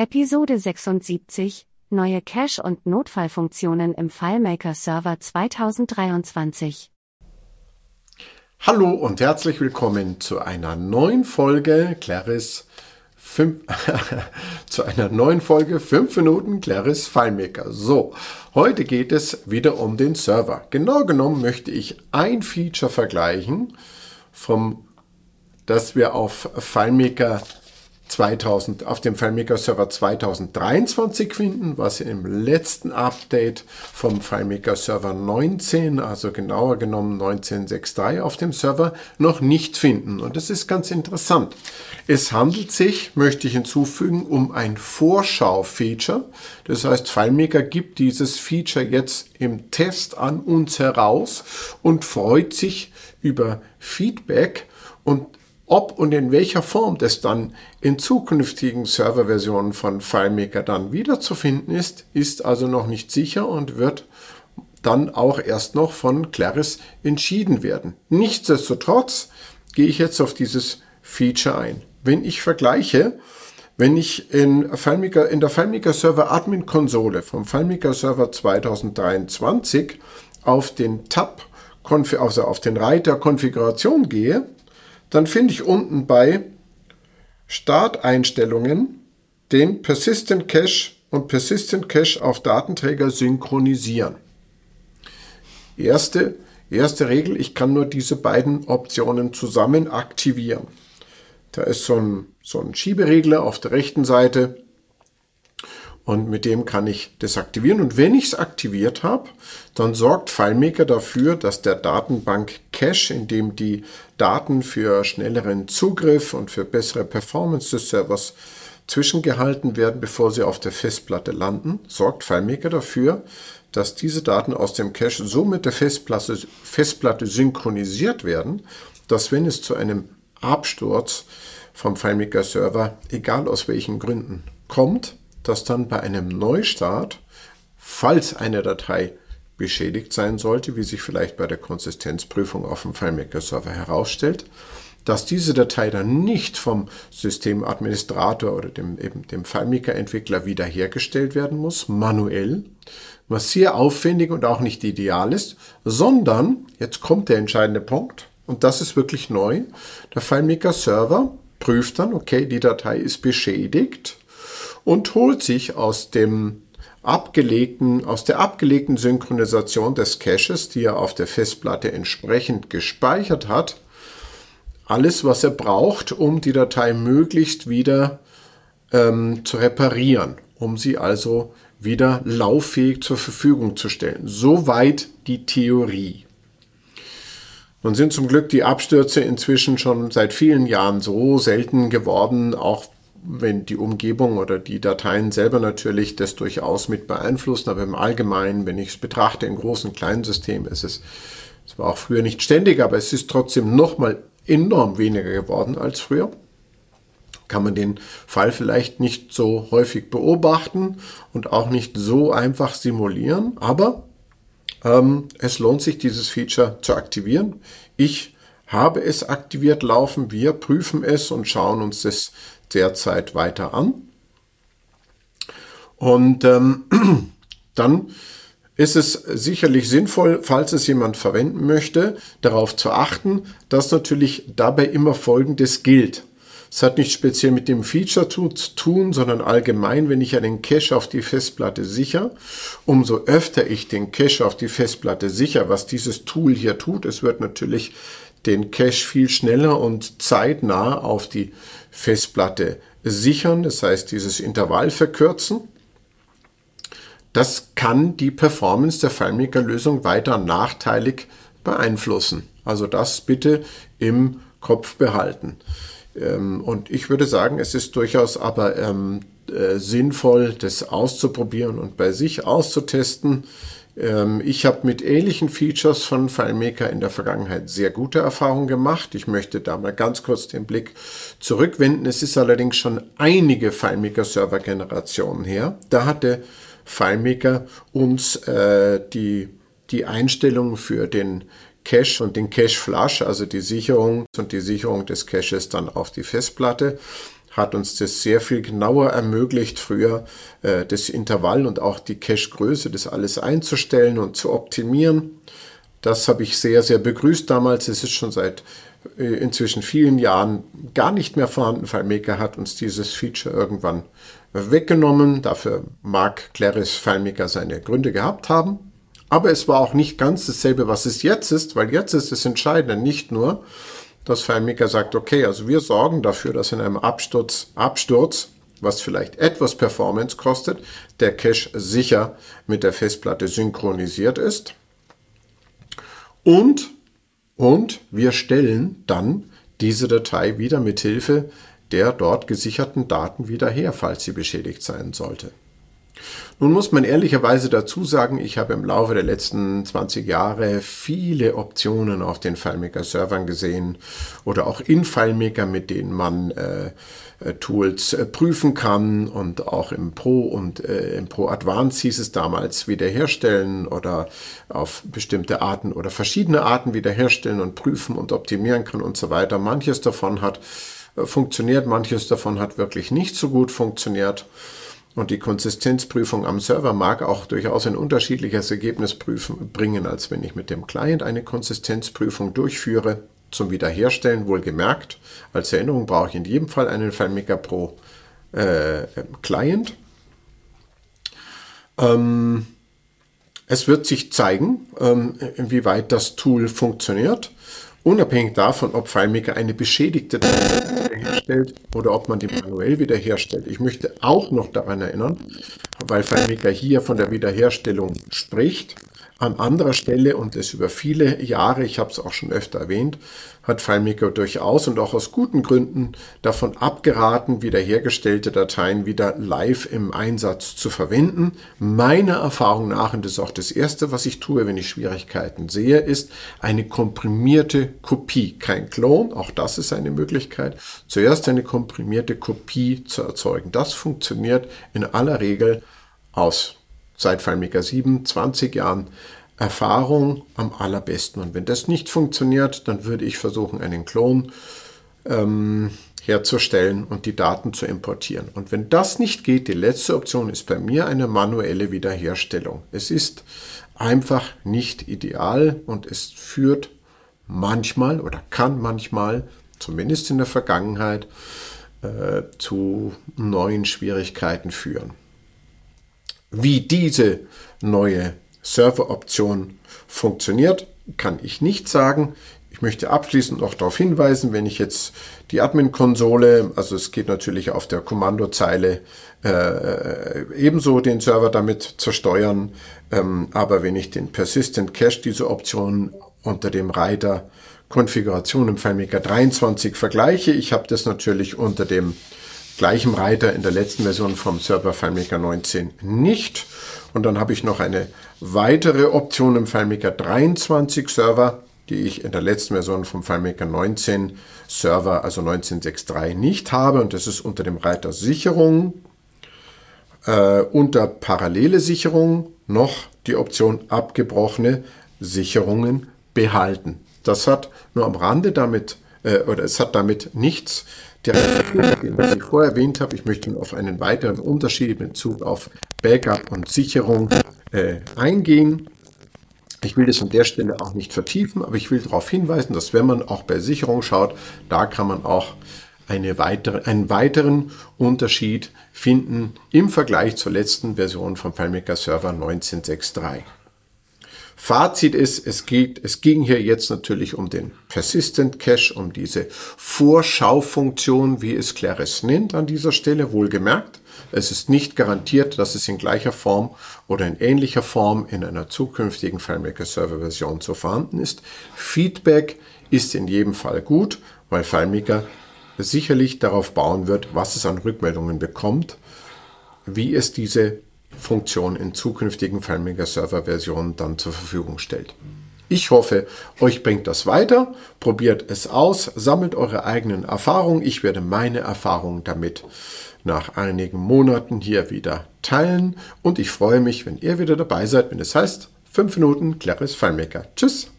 Episode 76 Neue Cache- und Notfallfunktionen im FileMaker Server 2023. Hallo und herzlich willkommen zu einer neuen Folge Claris 5, zu einer neuen Folge 5 Minuten Claris FileMaker. So, heute geht es wieder um den Server. Genau genommen möchte ich ein Feature vergleichen vom das wir auf FileMaker 2000, auf dem FileMaker Server 2023 finden, was im letzten Update vom FileMaker Server 19, also genauer genommen 19.6.3 auf dem Server noch nicht finden. Und das ist ganz interessant. Es handelt sich, möchte ich hinzufügen, um ein Vorschau-Feature. Das heißt, FileMaker gibt dieses Feature jetzt im Test an uns heraus und freut sich über Feedback und ob und in welcher Form das dann in zukünftigen Serverversionen von FileMaker dann wiederzufinden ist, ist also noch nicht sicher und wird dann auch erst noch von Claris entschieden werden. Nichtsdestotrotz gehe ich jetzt auf dieses Feature ein. Wenn ich vergleiche, wenn ich in, FileMaker, in der FileMaker Server Admin Konsole vom FileMaker Server 2023 auf den Tab, also auf den Reiter Konfiguration gehe, dann finde ich unten bei Starteinstellungen den Persistent Cache und Persistent Cache auf Datenträger synchronisieren. Erste, erste Regel, ich kann nur diese beiden Optionen zusammen aktivieren. Da ist so ein, so ein Schieberegler auf der rechten Seite und mit dem kann ich das aktivieren. Und wenn ich es aktiviert habe, dann sorgt FileMaker dafür, dass der Datenbank Cache, in dem die Daten für schnelleren Zugriff und für bessere Performance des Servers zwischengehalten werden, bevor sie auf der Festplatte landen, sorgt FileMaker dafür, dass diese Daten aus dem Cache so mit der Festplatte, Festplatte synchronisiert werden, dass wenn es zu einem Absturz vom FileMaker Server, egal aus welchen Gründen, kommt, dass dann bei einem Neustart, falls eine Datei beschädigt sein sollte, wie sich vielleicht bei der Konsistenzprüfung auf dem FileMaker-Server herausstellt, dass diese Datei dann nicht vom Systemadministrator oder dem, eben dem FileMaker-Entwickler wiederhergestellt werden muss, manuell, was sehr aufwendig und auch nicht ideal ist, sondern, jetzt kommt der entscheidende Punkt, und das ist wirklich neu, der FileMaker-Server prüft dann, okay, die Datei ist beschädigt, und holt sich aus dem abgelegten, aus der abgelegten Synchronisation des Caches, die er auf der Festplatte entsprechend gespeichert hat, alles, was er braucht, um die Datei möglichst wieder ähm, zu reparieren, um sie also wieder lauffähig zur Verfügung zu stellen. Soweit die Theorie. Nun sind zum Glück die Abstürze inzwischen schon seit vielen Jahren so selten geworden, auch wenn die Umgebung oder die Dateien selber natürlich das durchaus mit beeinflussen, aber im Allgemeinen, wenn ich es betrachte in großen, kleinen Systemen, ist es, es war auch früher nicht ständig, aber es ist trotzdem nochmal enorm weniger geworden als früher. Kann man den Fall vielleicht nicht so häufig beobachten und auch nicht so einfach simulieren, aber ähm, es lohnt sich, dieses Feature zu aktivieren. Ich habe es aktiviert laufen, wir prüfen es und schauen uns das derzeit weiter an. Und ähm, dann ist es sicherlich sinnvoll, falls es jemand verwenden möchte, darauf zu achten, dass natürlich dabei immer Folgendes gilt. Es hat nicht speziell mit dem Feature zu tun, sondern allgemein, wenn ich einen Cache auf die Festplatte sicher, umso öfter ich den Cache auf die Festplatte sicher, was dieses Tool hier tut, es wird natürlich den Cache viel schneller und zeitnah auf die Festplatte sichern, das heißt dieses Intervall verkürzen. Das kann die Performance der FileMaker-Lösung weiter nachteilig beeinflussen. Also das bitte im Kopf behalten. Ähm, und ich würde sagen, es ist durchaus aber ähm, äh, sinnvoll, das auszuprobieren und bei sich auszutesten. Ähm, ich habe mit ähnlichen Features von FileMaker in der Vergangenheit sehr gute Erfahrungen gemacht. Ich möchte da mal ganz kurz den Blick zurückwenden. Es ist allerdings schon einige FileMaker-Server-Generationen her. Da hatte FileMaker uns äh, die, die Einstellungen für den Cache und den Cache Flush, also die Sicherung und die Sicherung des Caches dann auf die Festplatte hat uns das sehr viel genauer ermöglicht, früher äh, das Intervall und auch die Cache-Größe, das alles einzustellen und zu optimieren. Das habe ich sehr, sehr begrüßt damals. Es ist schon seit äh, inzwischen vielen Jahren gar nicht mehr vorhanden. FileMaker hat uns dieses Feature irgendwann weggenommen. Dafür mag Claris FileMaker seine Gründe gehabt haben. Aber es war auch nicht ganz dasselbe, was es jetzt ist, weil jetzt ist das Entscheidende nicht nur, dass FileMaker sagt, okay, also wir sorgen dafür, dass in einem Absturz, Absturz, was vielleicht etwas Performance kostet, der Cache sicher mit der Festplatte synchronisiert ist. Und, und wir stellen dann diese Datei wieder mit Hilfe der dort gesicherten Daten wieder her, falls sie beschädigt sein sollte. Nun muss man ehrlicherweise dazu sagen, ich habe im Laufe der letzten 20 Jahre viele Optionen auf den FileMaker-Servern gesehen oder auch in FileMaker, mit denen man äh, äh, Tools äh, prüfen kann und auch im Pro und äh, im Pro Advanced hieß es damals wiederherstellen oder auf bestimmte Arten oder verschiedene Arten wiederherstellen und prüfen und optimieren kann und so weiter. Manches davon hat äh, funktioniert, manches davon hat wirklich nicht so gut funktioniert. Und die Konsistenzprüfung am Server mag auch durchaus ein unterschiedliches Ergebnis prüfen, bringen, als wenn ich mit dem Client eine Konsistenzprüfung durchführe. Zum Wiederherstellen wohlgemerkt. Als Erinnerung brauche ich in jedem Fall einen FileMaker Pro äh, Client. Ähm, es wird sich zeigen, ähm, inwieweit das Tool funktioniert. Unabhängig davon, ob FileMaker eine beschädigte Wiederherstellt oder ob man die manuell wiederherstellt. Ich möchte auch noch daran erinnern, weil FileMaker hier von der Wiederherstellung spricht, an anderer Stelle und es über viele Jahre, ich habe es auch schon öfter erwähnt, hat FileMaker durchaus und auch aus guten Gründen davon abgeraten, wiederhergestellte Dateien wieder live im Einsatz zu verwenden. Meiner Erfahrung nach, und das ist auch das Erste, was ich tue, wenn ich Schwierigkeiten sehe, ist eine komprimierte Kopie. Kein Clone, auch das ist eine Möglichkeit. Zuerst eine komprimierte Kopie zu erzeugen. Das funktioniert in aller Regel aus seit FileMaker 7, 20 Jahren Erfahrung am allerbesten. Und wenn das nicht funktioniert, dann würde ich versuchen, einen Klon ähm, herzustellen und die Daten zu importieren. Und wenn das nicht geht, die letzte Option ist bei mir eine manuelle Wiederherstellung. Es ist einfach nicht ideal und es führt manchmal oder kann manchmal, zumindest in der Vergangenheit, äh, zu neuen Schwierigkeiten führen. Wie diese neue Serveroption funktioniert, kann ich nicht sagen. Ich möchte abschließend noch darauf hinweisen, wenn ich jetzt die Admin-Konsole, also es geht natürlich auf der Kommandozeile äh, ebenso den Server damit zu steuern, ähm, aber wenn ich den Persistent Cache, diese Option unter dem Reiter Konfiguration im FileMaker 23 vergleiche, ich habe das natürlich unter dem gleichen Reiter in der letzten Version vom Server FileMaker 19 nicht. Und dann habe ich noch eine weitere Option im FileMaker 23 Server, die ich in der letzten Version vom FileMaker 19 Server, also 19.6.3 nicht habe. Und das ist unter dem Reiter Sicherung, äh, unter parallele Sicherung noch die Option abgebrochene Sicherungen behalten. Das hat nur am Rande damit, äh, oder es hat damit nichts der den ich vorher erwähnt habe. Ich möchte auf einen weiteren Unterschied in Bezug auf Backup und Sicherung äh, eingehen. Ich will das an der Stelle auch nicht vertiefen, aber ich will darauf hinweisen, dass wenn man auch bei Sicherung schaut, da kann man auch eine weitere, einen weiteren Unterschied finden im Vergleich zur letzten Version vom FileMaker Server 1963. Fazit ist, es geht, es ging hier jetzt natürlich um den Persistent Cache, um diese Vorschaufunktion, wie es Claris nennt an dieser Stelle, wohlgemerkt. Es ist nicht garantiert, dass es in gleicher Form oder in ähnlicher Form in einer zukünftigen FileMaker Server Version so vorhanden ist. Feedback ist in jedem Fall gut, weil FileMaker sicherlich darauf bauen wird, was es an Rückmeldungen bekommt, wie es diese Funktion in zukünftigen FileMaker Server Versionen dann zur Verfügung stellt. Ich hoffe, euch bringt das weiter. Probiert es aus, sammelt eure eigenen Erfahrungen. Ich werde meine Erfahrungen damit nach einigen Monaten hier wieder teilen und ich freue mich, wenn ihr wieder dabei seid, wenn es heißt 5 Minuten Claris FileMaker. Tschüss!